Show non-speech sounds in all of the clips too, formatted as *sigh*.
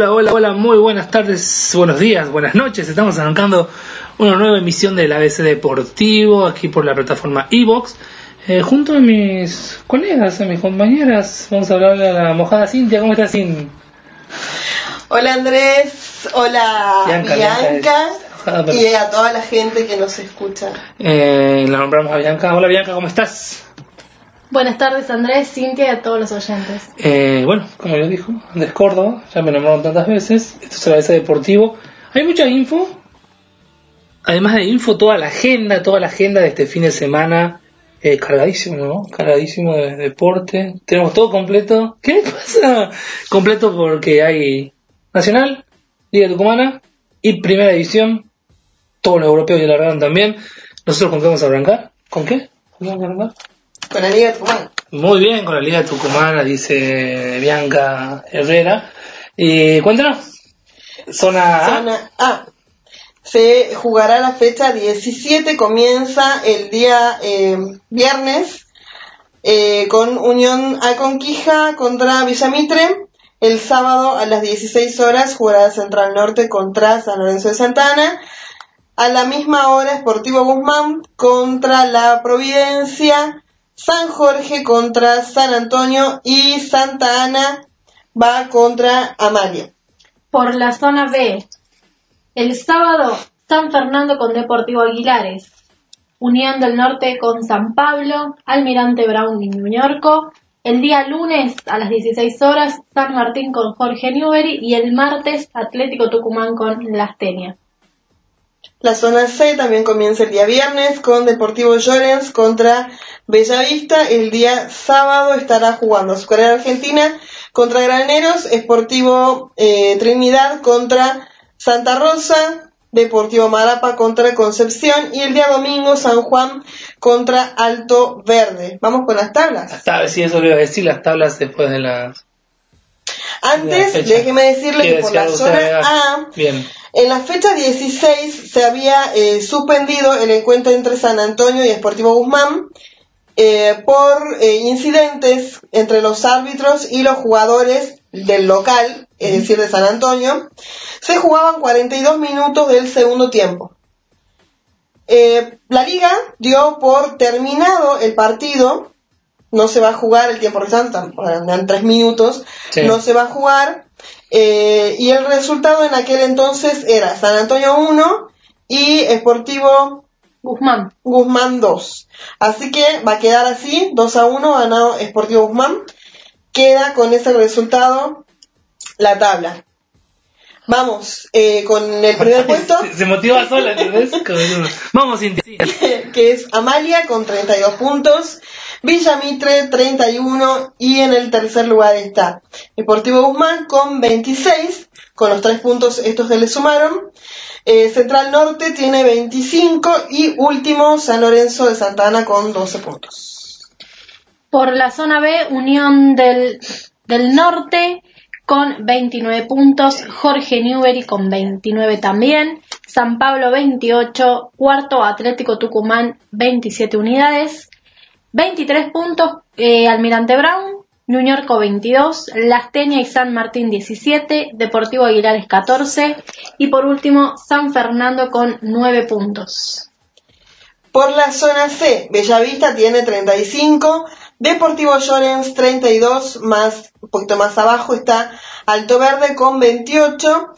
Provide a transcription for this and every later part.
Hola, hola, hola, muy buenas tardes, buenos días, buenas noches. Estamos arrancando una nueva emisión del ABC Deportivo aquí por la plataforma Evox. Eh, junto a mis colegas, a mis compañeras, vamos a hablar de la mojada Cintia. ¿Cómo estás, Cintia? Hola Andrés, hola Bianca, Bianca, y a toda la gente que nos escucha. Eh, la nombramos a Bianca. Hola, Bianca, ¿cómo estás? Buenas tardes Andrés, Cintia y a todos los oyentes. Eh, bueno, como yo dijo, Andrés Córdoba, ya me nombraron tantas veces. Esto es Deportivo. Hay mucha info. Además de info, toda la agenda, toda la agenda de este fin de semana. Eh, cargadísimo, ¿no? Cargadísimo de deporte. Tenemos todo completo. ¿Qué pasa? Completo porque hay Nacional, Liga Tucumana y Primera División. Todos los europeos ya largaron también. Nosotros con qué vamos a arrancar. ¿Con qué? ¿Con qué vamos a arrancar? Con la Liga Tucumán. Muy bien, con la Liga Tucumana, dice Bianca Herrera. Y cuéntanos. Zona A. Zona A. Se jugará la fecha 17, comienza el día eh, viernes eh, con Unión Aconquija contra Villamitre. El sábado a las 16 horas jugará Central Norte contra San Lorenzo de Santana. A la misma hora Sportivo Guzmán contra La Providencia. San Jorge contra San Antonio y Santa Ana va contra Amalia. Por la zona B, el sábado San Fernando con Deportivo Aguilares, Unión del Norte con San Pablo, Almirante Brown y New York. El día lunes a las 16 horas San Martín con Jorge Newbery y el martes Atlético Tucumán con Lastenia. La zona C también comienza el día viernes con Deportivo Llorens contra Bellavista. El día sábado estará jugando Azucarera Argentina contra Graneros, Esportivo eh, Trinidad contra Santa Rosa, Deportivo Marapa contra Concepción y el día domingo San Juan contra Alto Verde. Vamos con las tablas. Las tablas, sí, eso le iba a decir, las tablas después de las... Antes, déjeme decirle que ¿Quiere por la zona? A Bien. En la fecha 16 se había eh, suspendido el encuentro entre San Antonio y Sportivo Guzmán eh, por eh, incidentes entre los árbitros y los jugadores del local, es decir, de San Antonio. Se jugaban 42 minutos del segundo tiempo. Eh, la liga dio por terminado el partido, no se va a jugar el tiempo restante, dan tres minutos, Sí. no se va a jugar, eh, y el resultado en aquel entonces era San Antonio 1 y Sportivo Guzmán. Guzmán 2. Así que va a quedar así, 2 a 1 ganado Sportivo Guzmán. Queda con ese resultado la tabla. Vamos eh, con el primer *laughs* puesto. Se, motiva sola, ¿entendés? Vamos, Cintia. *laughs* que es Amalia con 32 puntos, Villamitre 31 y en el tercer lugar está Deportivo Guzmán con 26, con los tres puntos estos que le sumaron. Eh, Central Norte tiene 25 y último San Lorenzo de Santa Ana con 12 puntos. Por la zona B, Unión del, del Norte con 29 puntos, Jorge Newbery con 29 también, San Pablo 28, cuarto Atlético Tucumán 27 unidades, 23 puntos eh, Almirante Brown, Ñuñorco 22, Lastenia y San Martín 17, Deportivo Aguilares 14 y por último San Fernando con 9 puntos. Por la zona C, Bellavista tiene 35, Deportivo Llorens 32, más, un poquito más abajo está Alto Verde con 28.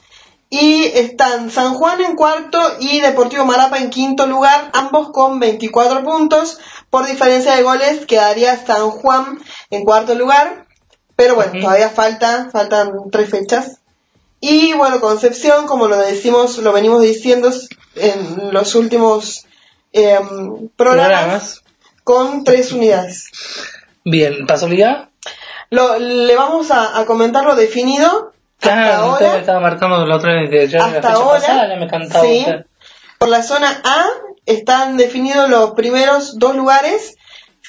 Y están San Juan en cuarto y Deportivo Marapa en quinto lugar, ambos con 24 puntos. Por diferencia de goles quedaría San Juan en cuarto lugar. Pero bueno, todavía falta, faltan tres fechas. Y bueno, Concepción, como lo decimos, lo venimos diciendo en los últimos em, programas, con tres unidades. Bien, ¿pasó liga? Lo, le vamos a, a comentar lo definido. Claro, hasta usted me ahora, estaba marcando la otra vez de ya la hasta fecha ahora, pasada, ya me cantaba sí. por la zona A están definidos los primeros dos lugares,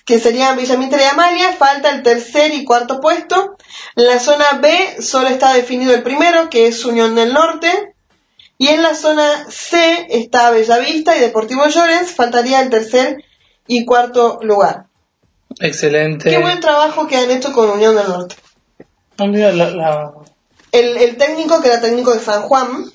que serían Villamitre y Amalia, falta el tercer y cuarto puesto. En la zona B solo está definido el primero, que es Unión del Norte. Y en la zona C está Bellavista y Deportivo Llorens, faltaría el tercer y cuarto lugar. Excelente. Qué buen trabajo que han hecho con Unión del Norte. La- la- El, el técnico, que era técnico de San Juan,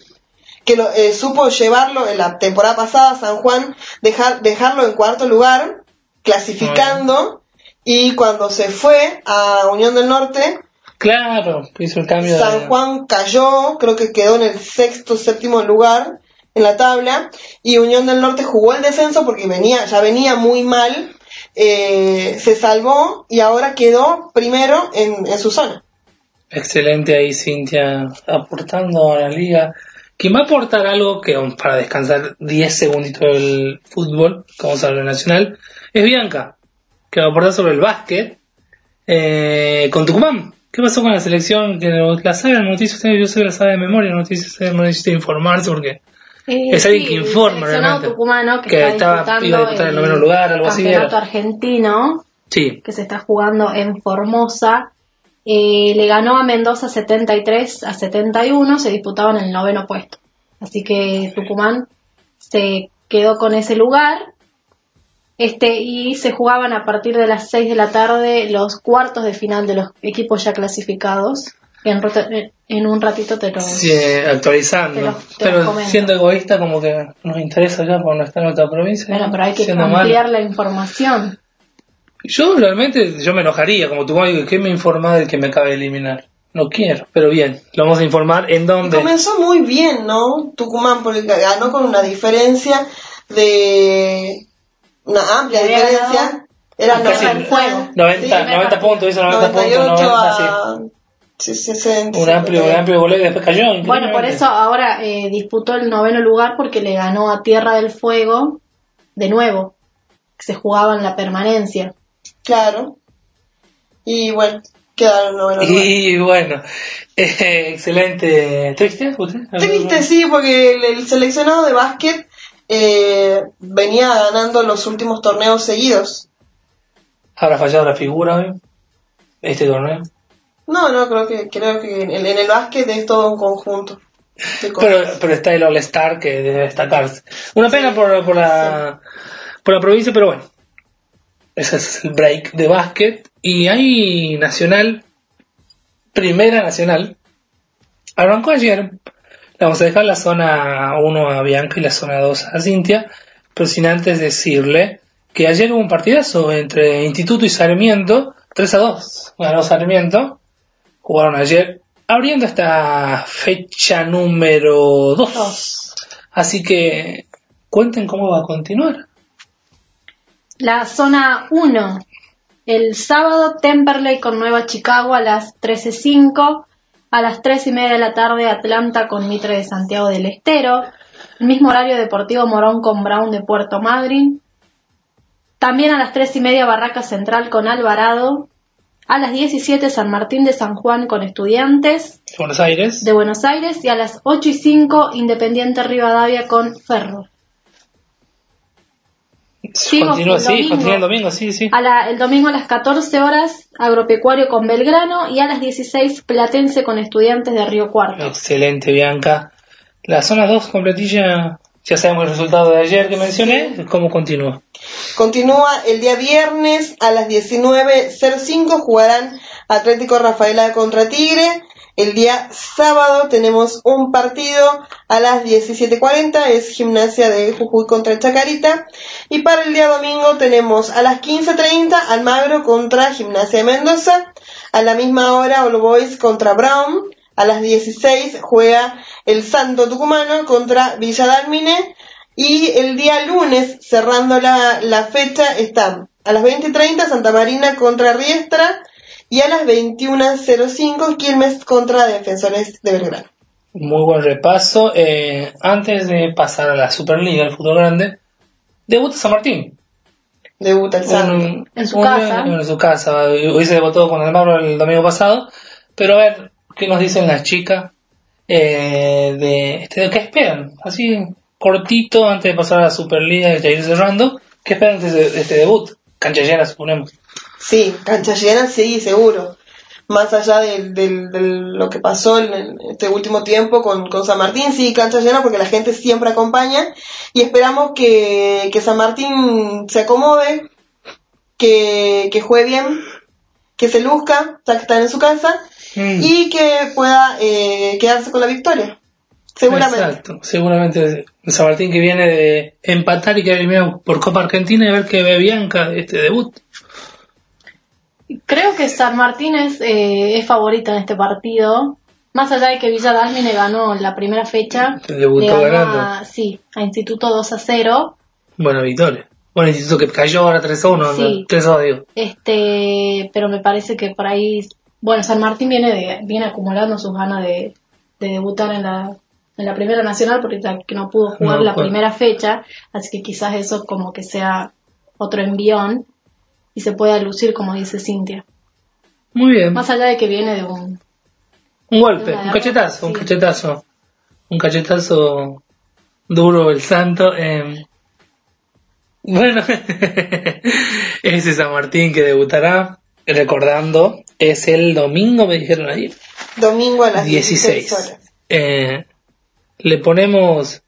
que lo, eh, supo llevarlo en la temporada pasada a San Juan, dejar, dejarlo en cuarto lugar, clasificando, y cuando se fue a Unión del Norte, Claro, hizo el cambio San de... Juan cayó, creo que quedó en el sexto, séptimo lugar en la tabla, y Unión del Norte jugó el descenso porque venía, ya venía muy mal, eh, se salvó y ahora quedó primero en, en su zona. Excelente ahí, Cintia, aportando a la liga. Quien va a aportar algo que um, para descansar 10 segunditos del fútbol, como se habla nacional, es Bianca, que va a aportar sobre el básquet eh, con Tucumán. ¿Qué pasó con la selección? Que la sabe la noticia, usted, yo sé que la sabe de memoria, la noticia, usted no necesita informarse porque Eh, Es alguien sí, que informa, el realmente. tucumano que, Que está estaba- iba a disputar el noveno lugar, algo así campeonato argentino sí, que se está jugando en Formosa eh, le ganó a Mendoza 73 a 71 se disputaban el noveno puesto. Así que Tucumán se quedó con ese lugar. Este y se jugaban a partir de las 6 de la tarde los cuartos de final de los equipos ya clasificados. En, en un ratito te lo sí, actualizando. Te lo- te pero siendo egoísta, como que nos interesa ya porque no está en otra provincia. bueno pero hay que ampliar la información Yo realmente, yo me enojaría, como tú digo, ¿qué me informa del que me acaba de eliminar? No quiero, pero bien, lo vamos a informar en dónde. Comenzó muy bien, ¿no? Tucumán, porque ganó con una diferencia de una amplia Había diferencia. ganado Era casi 90, el juego. 90, 90 puntos, hizo 90 puntos, 98 90, sí. a sí, 60. Un amplio, un amplio goleo y después cayó. Bueno, por eso ahora eh, disputó el noveno lugar porque le ganó a Tierra del Fuego de nuevo. que Se jugaba en la permanencia. Claro. Y bueno, quedaron noveno lugar. Y bueno, eh, *laughs* excelente. ¿Triste? usted? Triste, sí, porque el, el seleccionado de básquet eh, venía ganando los últimos torneos seguidos. ¿Habrá fallado la figura hoy? Este torneo. No, no, creo que creo que en, en el básquet es todo un conjunto. Pero, pero está el All-Star que debe destacarse. Una pena por, por, la, por la provincia, pero bueno. Ese es el break de básquet. Y hay Nacional, Primera Nacional. Arrancó ayer. Le vamos a dejar la zona 1 a Bianca y la zona 2 a Cintia. Pero sin antes decirle que ayer hubo un partidazo entre Instituto y Sarmiento. 3 a 2. Ganó Sarmiento. Jugaron ayer abriendo esta fecha número 2. Dos. Así que cuenten cómo va a continuar. La zona 1. El sábado Temperley con Nueva Chicago a las 13.05. A las 3 y media de la tarde Atlanta con Mitre de Santiago del Estero. El mismo horario Deportivo Morón con Brown de Puerto Madryn. También a las 3 y media Barraca Central con Alvarado. A las 17 San Martín de San Juan con Estudiantes Buenos Aires. de Buenos Aires. Y a las 8 y 5 Independiente Rivadavia con Ferro. Continúa, el sí, domingo. continúa el domingo, sí, sí. A la- el domingo a las 14 horas, Agropecuario con Belgrano y a las 16 Platense con Estudiantes de Río Cuarto. Excelente, Bianca. La zona 2 completilla, ya sabemos el resultado de ayer que mencioné. ¿Cómo continúa? Continúa el día viernes a las 19.05 jugarán Atlético Rafaela contra Tigre. El día sábado tenemos un partido a las 17.40, es Gimnasia de Jujuy contra Chacarita. Y para el día domingo tenemos a las 15.30 Almagro contra Gimnasia de Mendoza. A la misma hora All Boys contra Brown. A las 16 juega el Santo Tucumano contra Villa Dálmine. Y el día lunes, cerrando la, la fecha, está a las 20.30 Santa Marina contra Riestra y a las 21.05 Quilmes contra Defensores de Belgrano. Muy buen repaso. Eh, antes de pasar a la Superliga, el fútbol grande, debuta San Martín. Debuta el Santo. Un- En su un- casa. En su casa. Hoy se debutó con el Mauro el domingo pasado. Pero a ver, ¿qué nos dicen las chicas? Eh, de, este, ¿Qué esperan? Así, cortito, antes de pasar a la Superliga y ya ir cerrando. ¿Qué esperan de este, de este debut? Cancha llena, suponemos. Sí, cancha llena, sí, seguro. Más allá de, de- de lo que pasó en, este último tiempo con, con San Martín, sí, cancha llena porque la gente siempre acompaña y esperamos que, que San Martín se acomode, que, que juegue bien, que se luzca, ya que están en su casa Mm. y que pueda eh, quedarse con la victoria. Seguramente. Exacto, seguramente San Martín que viene de empatar y que eliminado por Copa Argentina y a ver qué ve Bianca este debut. Creo que San Martín es, eh, es favorita en este partido. Más allá de que Villa Dálmine ganó la primera fecha, Debutó ganando. a, sí, a Instituto 2 a 0. Buena victoria. Bueno, instituto que cayó ahora 3 a 1, Sí. 3 a 2 digo. Este, pero me parece que por ahí, bueno, San Martín viene de, viene acumulando sus ganas de, de debutar en la, en la primera nacional porque no pudo jugar No, la primera fecha, así que quizás eso como que sea otro envión y se pueda lucir como dice Cintia. Muy bien. Más allá de que viene de un, Un golpe, un cachetazo, un cachetazo. Un cachetazo duro el santo. eh. Bueno, *laughs* ese San Martín que debutará, recordando, es el domingo, me dijeron ayer. Domingo a las 16 16. horas. Eh, le ponemos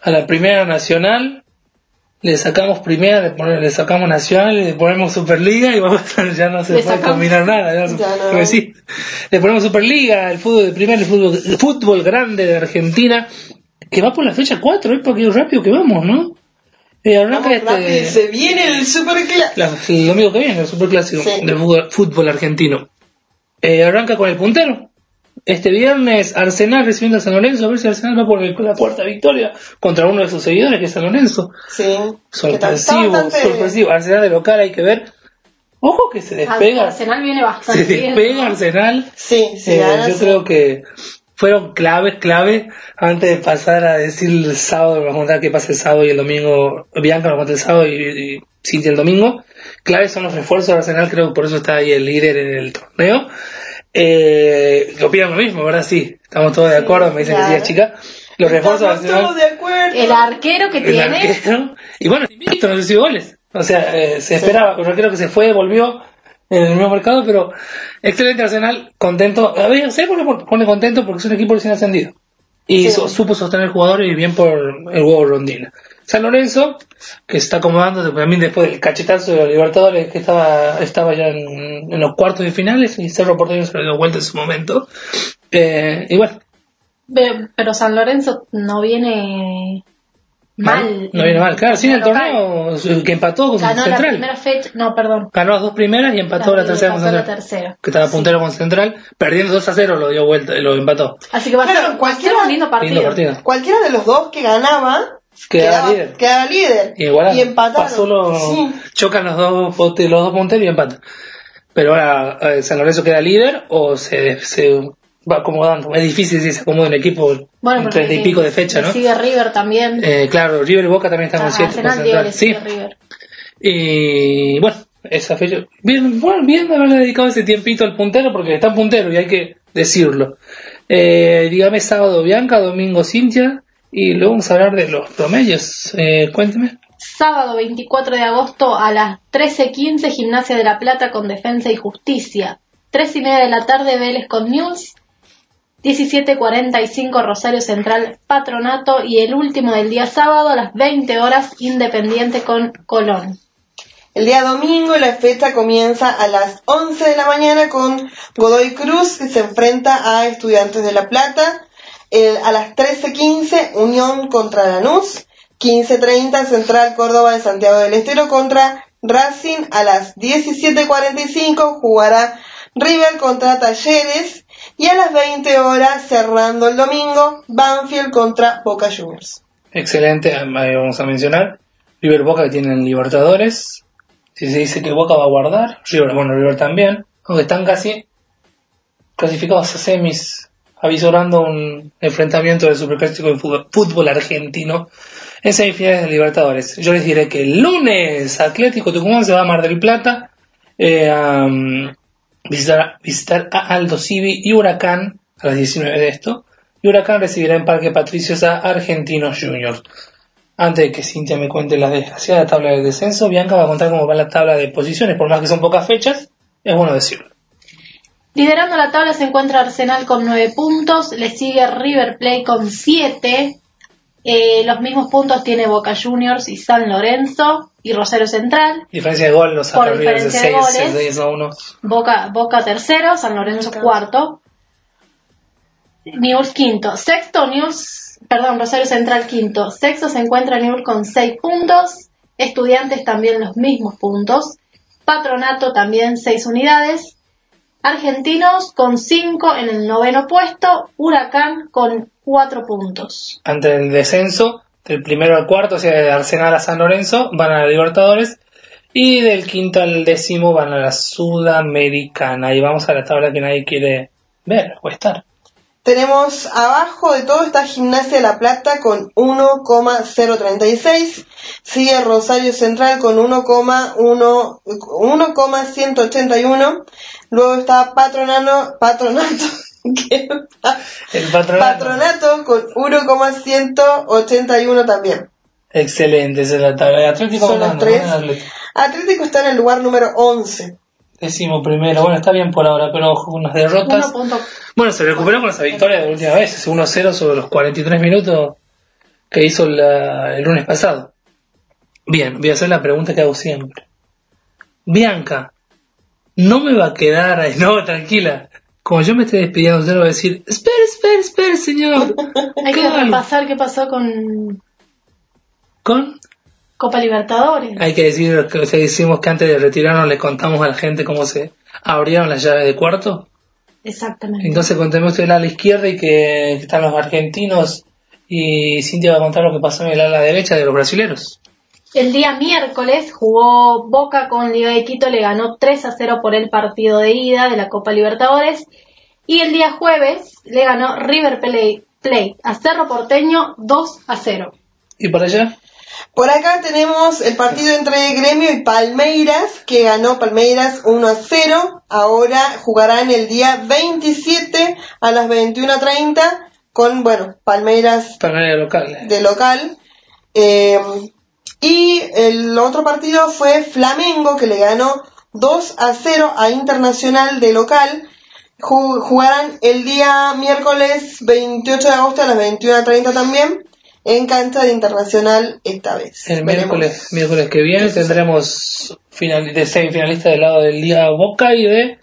a la primera nacional, le sacamos primera, le, ponemos, le sacamos nacional, le ponemos superliga y vamos *laughs* ya no se Le puede sacamos- combinar nada. Ya no no. Le ponemos superliga, el fútbol de primera, el fútbol, el fútbol grande de Argentina, que va por la fecha 4, ¿eh? porque rápido que vamos, ¿no? Eh, arranca Vamos este- rápido, se viene el superclásico. el domingo que viene, el superclásico Sí. del fútbol, fútbol argentino. Eh, arranca con el puntero. Este viernes Arsenal recibiendo a San Lorenzo, a ver si Arsenal va por el- la cuarta victoria contra uno de sus seguidores, que es San Lorenzo. Sí. Sorpresivo, bastante- sorpresivo. Arsenal de local hay que ver. Ojo que se despega, Arsenal viene se bastante bien. despega ¿no? Arsenal. Sí, sí, Eh, yo sí. creo que fueron claves, clave, antes de pasar a decir el sábado, vamos a contar qué pasa el sábado y el domingo, Bianca nos cuenta el sábado y, y Cintia el domingo. Claves son los refuerzos de Arsenal, creo que por eso está ahí el líder en el torneo. Eh, opinan lo mismo, ¿verdad? Sí, estamos todos de acuerdo, me dicen que sí, claro. chicas. Los refuerzos Estamos todos de acuerdo. El arquero que El tiene, arquero. Y bueno, invicto, no recibió goles. O sea, eh, se esperaba, un arquero que se fue, volvió en el mismo mercado, pero excelente Arsenal, contento. A ver, ¿sabes por qué pone contento? Porque es un equipo recién ascendido. Y Sí. su- supo sostener jugadores y bien por el huevo rondina. San Lorenzo, que está acomodando también después del cachetazo de los Libertadores, que estaba, estaba ya en, en los cuartos de finales, y Cerro Porteño se lo dio vuelta en su momento. Eh, y bueno, pero San Lorenzo no viene mal. no viene mal. Claro, sí, en el local. torneo que empató con Ganó la Central. primera fecha, no, perdón. Ganó las dos primeras y empató la, La- tercera con la Central. tercera. Que estaba Sí. puntero con Central. Perdiendo 2 a 0 lo dio vuelta, lo empató. Así que va a ser, va a ser un lindo partido. Lindo partido. Cualquiera de los dos que ganaba Quedaba, líder. quedaba líder. Y igual y empataron. Sí. chocan los dos, los dos punteros y empatan. Pero ahora eh, San Lorenzo queda líder o se, se va acomodando. Es difícil si se acomoda un equipo Bueno, en treinta y pico de fecha, ¿no? Sigue River también. Eh, claro, River y Boca también están Ah, con 7 Arsenal digo, le Sí, River. Y bueno, esa fecha. Bien, bueno, bien haberle dedicado ese tiempito al puntero porque está en puntero y hay que decirlo. Eh, dígame sábado Bianca, domingo Cintia y luego vamos a hablar de los promedios. Eh, cuénteme. Sábado 24 de agosto a las 13.15 Gimnasia de la Plata con Defensa y Justicia. 3 y media de la tarde Vélez con News. 17.45 Rosario Central Patronato y el último del día sábado a las 20 horas Independiente con Colón. El día domingo la fecha comienza a las 11 de la mañana con Godoy Cruz que se enfrenta a Estudiantes de La Plata. El- a las 13.15 Unión contra Lanús. 15.30 Central Córdoba de Santiago del Estero contra Racing. A las 17.45 jugará River contra Talleres. Y a las 20 horas cerrando el domingo Banfield contra Boca Juniors. Excelente, ahí vamos a mencionar. River Boca que tienen Libertadores. Si se dice que Boca va a guardar, River, bueno, River también. Aunque están casi clasificados a semis, avisorando un enfrentamiento del superclásico de fútbol, argentino en semifinales de Libertadores. Yo les diré que el lunes Atlético Tucumán se va a Mar del Plata eh, a visitar, visitar a Aldo Civi y Huracán a las 19 de esto. Y Huracán recibirá en Parque Patricios a Argentinos Juniors. Antes de que Cintia me cuente la desgraciada tabla de descenso, Bianca va a contar cómo va la tabla de posiciones, por más que son pocas fechas, es bueno decirlo. Liderando la tabla se encuentra Arsenal con 9 puntos, le sigue River Plate con 7. Eh, los mismos puntos tiene Boca Juniors y San Lorenzo y Rosario Central. Diferencia de gol, los Por diferencia de 6, goles. 6 a 1. Boca, Boca tercero, San Lorenzo cuarto. News quinto. Sexto, News, perdón, Rosario Central quinto. Sexto se encuentra News con 6 puntos. Estudiantes también los mismos puntos. Patronato también 6 unidades. Argentinos con 5 en el noveno puesto. Huracán con 4 puntos. Antes del descenso, del primero al cuarto, o sea, de Arsenal a San Lorenzo, van a la Libertadores. Y del quinto al décimo van a la Sudamericana. Y vamos a la tabla que nadie quiere ver o estar. Tenemos abajo de todo está Gimnasia de La Plata con 1,036. Sigue Rosario Central con 1,1 1,181. Luego está Patronano, Patronato. *laughs* El patronato. Patronato con 1,181 también. Excelente, esa es la tabla. Atlético Son los tres. Atlético está en el lugar número 11. Décimo primero, bueno, está bien por ahora, pero ojo, unas derrotas. 1 punto. Bueno, se recuperó con esa victoria de la última vez, ese 1-0 sobre los 43 minutos que hizo la- el lunes pasado. Bien, voy a hacer la pregunta que hago siempre. Bianca, no me va a quedar *laughs* ahí, no, tranquila. Como yo me estoy despidiendo, le voy a decir, espere, espere, espere, señor. *laughs* Hay que repasar qué pasó con Con Copa Libertadores. Hay que decir que decimos que antes de retirarnos le contamos a la gente cómo se abrieron las llaves de cuarto. Exactamente. Entonces contemos el ala izquierda y que están los argentinos y Cintia va a contar lo que pasó en el ala derecha de los brasileros. El día miércoles jugó Boca con Liga de Quito, le ganó 3 a 0 por el partido de ida de la Copa Libertadores. Y el día jueves le ganó River Plate, Plate a Cerro Porteño 2 a 0. ¿Y por allá? Por acá tenemos el partido entre Gremio y Palmeiras, que ganó Palmeiras 1 a 0. Ahora jugarán el día 27 a las 21.30 con, bueno, Palmeiras el local. de local. Eh, y el otro partido fue Flamengo, que le ganó 2 a 0 a Internacional de local. Ju- Jugarán el día miércoles 28 de agosto a las 21.30 también, en cancha de Internacional esta vez. El Veremos. miércoles, miércoles que viene tendremos final, de semifinalistas del lado del día Boca y de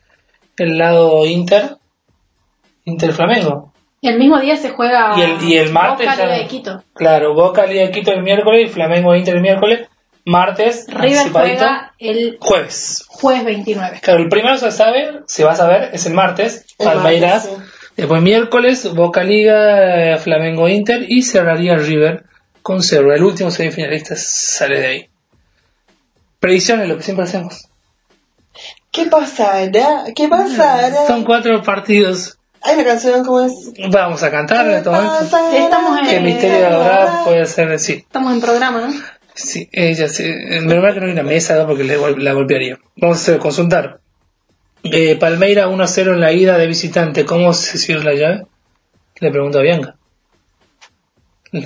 el lado Inter, Inter Flamengo. El mismo día se juega Y el, y el martes. Boca Liga de Quito. Claro, Boca Liga de Quito el miércoles y Flamengo Inter el miércoles. Martes, River juega el jueves. jueves 29. Claro, el primero se sabe, se va a saber, es el martes, El Palmeiras. martes, sí. Después miércoles, Boca Liga, eh, Flamengo Inter y cerraría River con cero. El último semifinalista sale de ahí. Predicciones, lo que siempre hacemos. ¿Qué pasará? ¿Qué pasará? Son cuatro partidos. Hay una canción como es. Vamos a cantar en. Estamos en- Que el misterio de la verdad puede ser, sí. Estamos en programa, ¿no? Sí, ella sí. Menos mal que no hay una mesa ¿no? porque le la golpearía. Vamos a consultar. Eh, Palmeira 1-0 en la ida de visitante. ¿Cómo se cierra la llave? Le pregunto a Bianca.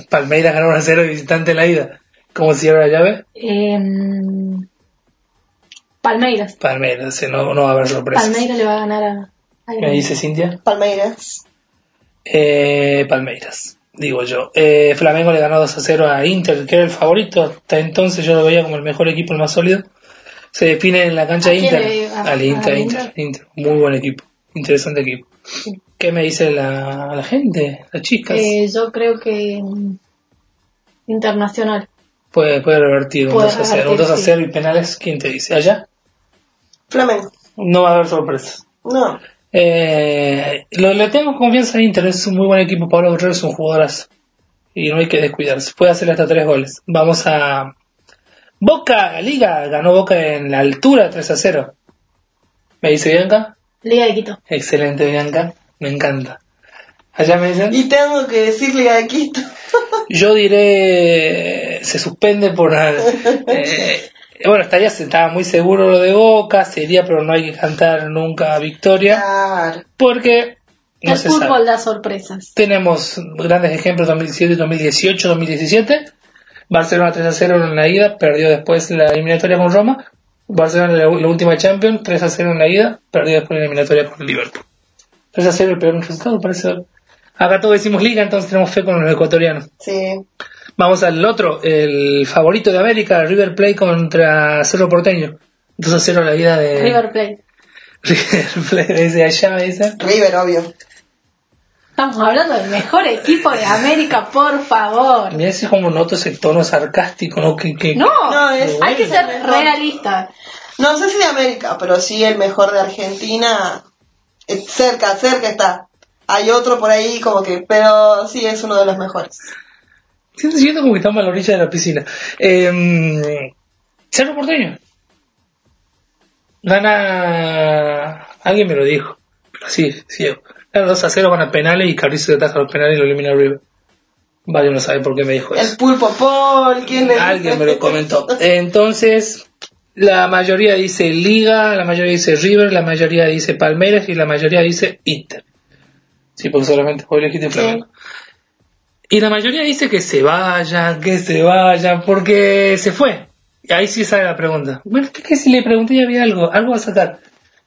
Palmeiras ganó 1-0 de visitante en la ida. ¿Cómo se cierra la llave? Em, Palmeiras. Palmeiras, no, no va a haber sorpresas. Palmeiras le va a ganar a, a ¿Me dice Cintia? Palmeiras. Eh, Palmeiras, digo yo. Eh, Flamengo le ganó 2 0 a Inter, que era el favorito. Hasta entonces yo lo veía como el mejor equipo, el más sólido. Se define en la cancha ¿A de Inter. le- a- al Inter, Inter, Inter? Inter. Muy buen equipo. Interesante equipo. ¿Qué me dice la, la gente? Las chicas. Eh, yo creo que mm, internacional. puede, puede revertir un puede 2 a 0. Un revertir, 2 a sí. 0 y penales. ¿Quién te dice? ¿Allá? Flamengo. No va a haber sorpresas. No. Eh, lo, le tengo confianza a Inter, es un muy buen equipo. Pablo Guerrero es un jugadorazo. Y no hay que descuidarse. Puede hacer hasta tres goles. Vamos a. Boca, Liga. Ganó Boca en la altura 3 a 0. ¿Me dice Bianca? Liga de Quito. Excelente, Bianca. Me encanta. Allá me dicen. Y tengo que decirle a Quito. *laughs* Yo diré. Se suspende por. eh, bueno, estaría, estaba muy seguro lo de Boca. Sería, pero no hay que cantar nunca victoria. Claro. Porque. No el se fútbol sabe. da sorpresas. Tenemos grandes ejemplos 2017, 2018, 2017. Barcelona 3 a 0 en la ida, perdió después la eliminatoria con Roma. Barcelona la, la última Champions, 3 a 0 en la ida, perdió después la eliminatoria con Liverpool. 3 a 0 el peor resultado, parece. Acá todos decimos liga, entonces tenemos fe con los ecuatorianos. Sí. Vamos al otro, el favorito de América, River Plate contra Cerro Porteño. 2 a 0 la ida de River Plate. *laughs* River Plate, desde allá me dicen. River, obvio. Estamos hablando del mejor equipo de América, por favor. Mira ese como noto ese tono sarcástico, ¿no? Que, que, No, No, es- hay que ser realista. No sé si de América, pero sí el mejor de Argentina. Eh, Cerca, cerca está. Hay otro por ahí como que, pero sí es uno de los mejores. Siento, siento como que estamos a la orilla de la piscina. Eh, Cerro Porteño. Gana. Alguien me lo dijo. Pero sí, sí. Gana 2 a 0, van a penales y Carrizo ataja los penales y lo elimina River. Vale, no sabe por qué me dijo El eso. pulpo Paul, ¿quién le Alguien me lo comentó. *laughs* Entonces, la mayoría dice Liga, la mayoría dice River, la mayoría dice Palmeiras y la mayoría dice Inter. Sí, porque solamente vos elegiste Flamengo. Y la mayoría dice que se vayan, que se vayan, porque se fue. Y ahí sí sale la pregunta. Bueno, es que si le pregunté ya había algo, algo va a sacar.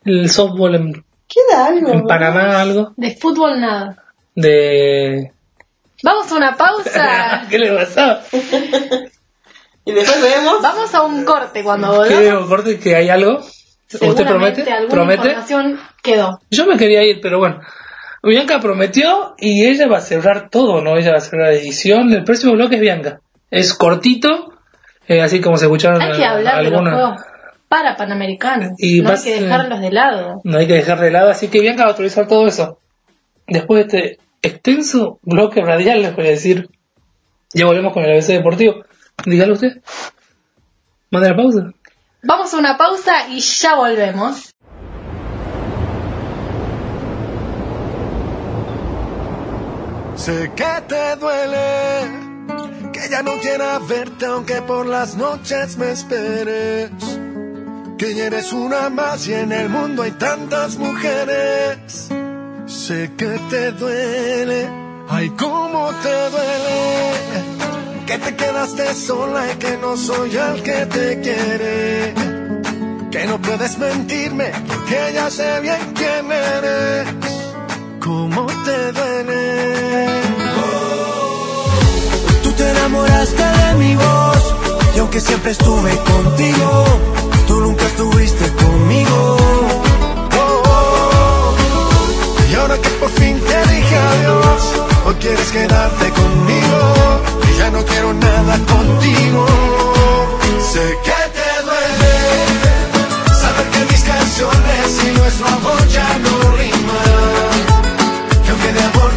El softball en, Queda algo. *laughs* en Panamá, algo De fútbol nada. de... Vamos a una pausa. *laughs* ¿Qué le pasó? *laughs* Y después vemos. Vamos a un corte cuando ¿Qué volvamos. corte que hay algo? ¿Usted promete? alguna ¿Promete? información quedó. Yo me quería ir, pero bueno. Bianca prometió y ella va a cerrar todo, ¿no? Ella va a cerrar la edición. El próximo bloque es Bianca. Es cortito, eh, así como se escucharon Hay que hablar de los algunas. juegos para panamericanos. Y no hay que dejarlos de lado. No hay que dejar de lado, así que va a autorizar todo eso. Después de este extenso bloque radial, les voy a decir. Ya volvemos con el ABC Deportivo. Dígalo usted. Manda la pausa. Vamos a una pausa y ya volvemos. Sé que te duele, que ya no quiera verte aunque por las noches me esperes. Que ya eres una más y en el mundo hay tantas mujeres. Sé que te duele, ay cómo te duele. Que te quedaste sola y que no soy el que te quiere. Que no puedes mentirme, que ya sé bien quién eres. ¿Cómo te duele? Tú te enamoraste de mi voz y aunque siempre estuve contigo, nunca estuviste conmigo. Oh, oh. Y ahora que por fin te dije adiós, hoy quieres quedarte conmigo y ya no quiero nada contigo. Sé que te duele saber que mis canciones y nuestro amor ya no riman. Que aunque de amor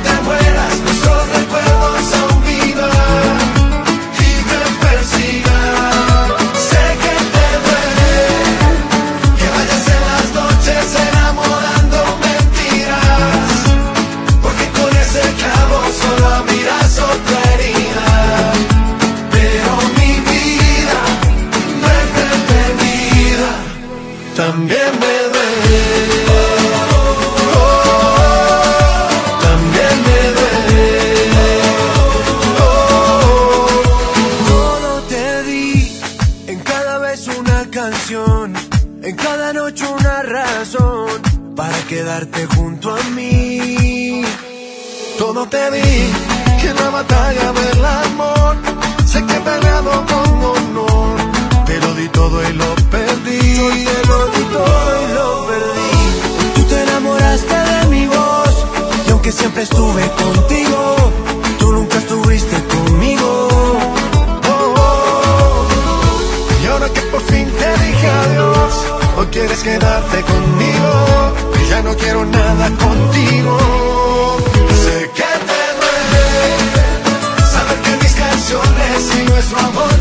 nuestro amor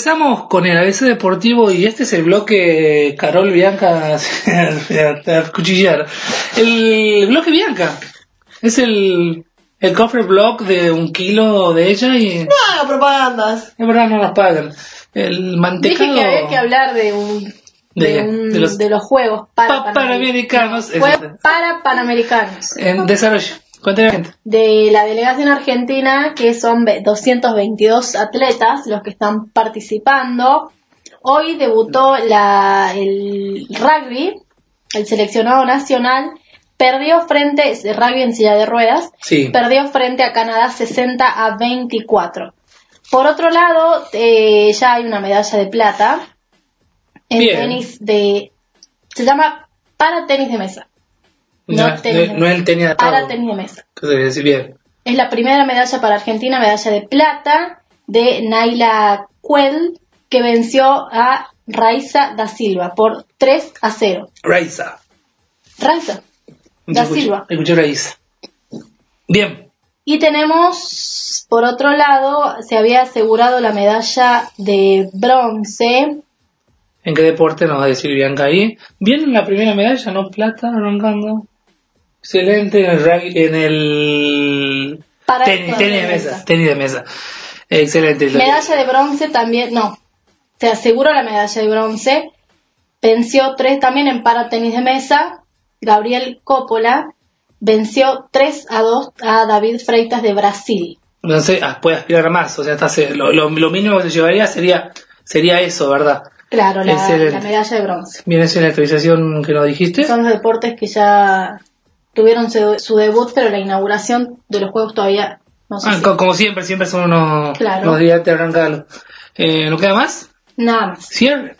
Regresamos con el ABC Deportivo y este es el bloque Carol Bianca *laughs* a cuchillar. El bloque Bianca es el, el cofre blog de un kilo de ella y No haga propagandas. es verdad no nos pagan. El mantecado Dije que había que hablar de un de, De- un- de los- de los juegos para pa- panamericanos. Juegos para panamericanos en desarrollo. Gente. de la delegación argentina que son ve- 222 atletas los que están participando hoy debutó la, el rugby el seleccionado nacional perdió frente rugby en silla de ruedas Sí. perdió frente a Canadá 60 a 24 por otro lado eh, ya hay una medalla de plata en Bien. tenis de se llama para tenis de mesa no, No, tenis no, para tenis de mesa ¿Qué debe decir bien? es la primera medalla para Argentina, medalla de plata de Naila Cuel, que venció a Raiza da Silva por 3 a 0. Raiza. Raiza da Silva. Escuché Raiza. Bien. Y tenemos, por otro lado, se había asegurado la medalla de bronce. ¿En qué deporte nos va a decir Bianca ahí? Bien en la primera medalla, ¿no? Plata, arrancando. Excelente en el rugby, en el tenis, de mesa, tenis de mesa. Excelente. Medalla de bronce también, no, se aseguró la medalla de bronce. Venció tres también en para tenis de mesa. Gabriel Coppola venció 3 a 2 a David Freitas de Brasil. No sé, ah, puede aspirar más, o sea, se- lo, lo, lo mínimo que se llevaría sería sería eso, ¿verdad? Claro, la, la medalla de bronce. Bien, esa es la actualización que nos dijiste. Son los deportes que ya tuvieron su, su debut, pero la inauguración de los juegos todavía no sé Ah, si- co- como siempre, siempre son unos, Claro. unos días de arrancarlo. Eh, ¿No queda más? Nada más. Cierre.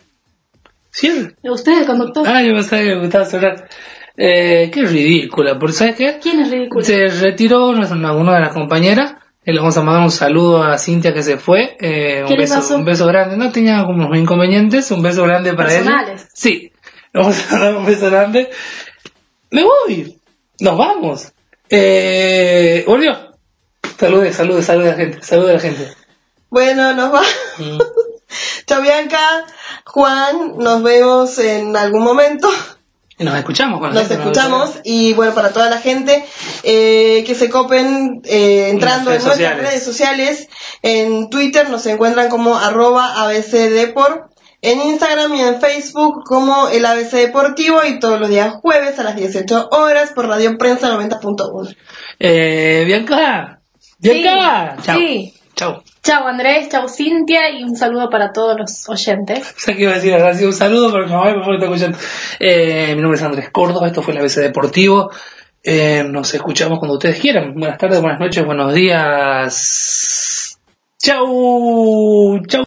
Cierre. ¿Usted el conductor? Ah, yo pensaba que me gustaba sonar. Eh, qué ridícula, porque ¿sabes qué? ¿Quién es ridículo? Se retiró nuestra- una de las compañeras. eh, Le vamos a mandar un saludo a Cintia que se fue. eh, un, ¿Qué le beso, pasó? un beso grande. No tenía como inconvenientes. Un beso grande para ella. Personales. Sí. *laughs* Le vamos a dar un beso grande. Me voy. Nos vamos. Eh, volvió. Salude, salude, salude a la gente. Salude a la gente. Bueno, nos va. Mm. *laughs* Chao Bianca, Juan, nos vemos en algún momento. Y nos escuchamos. con la Nos gente, escuchamos y bueno, para toda la gente eh, que se copen eh, entrando en nuestras sociales. redes sociales, en Twitter nos encuentran como arroba abcdeport, en Instagram y en Facebook como el ABC Deportivo y todos los días jueves a las 18 horas por Radio Prensa 90.1. Eh, Bianca. Bianca. Sí, Chao. sí. Chao. Chao Andrés, chao Cintia y un saludo para todos los oyentes. *laughs* O sea que iba a decir ahora sí un saludo, pero no, por favor, está escuchando. Eh, mi nombre es Andrés Córdoba, esto fue el ABC Deportivo. Eh, nos escuchamos cuando ustedes quieran. Buenas tardes, buenas noches, buenos días. Chau, chau.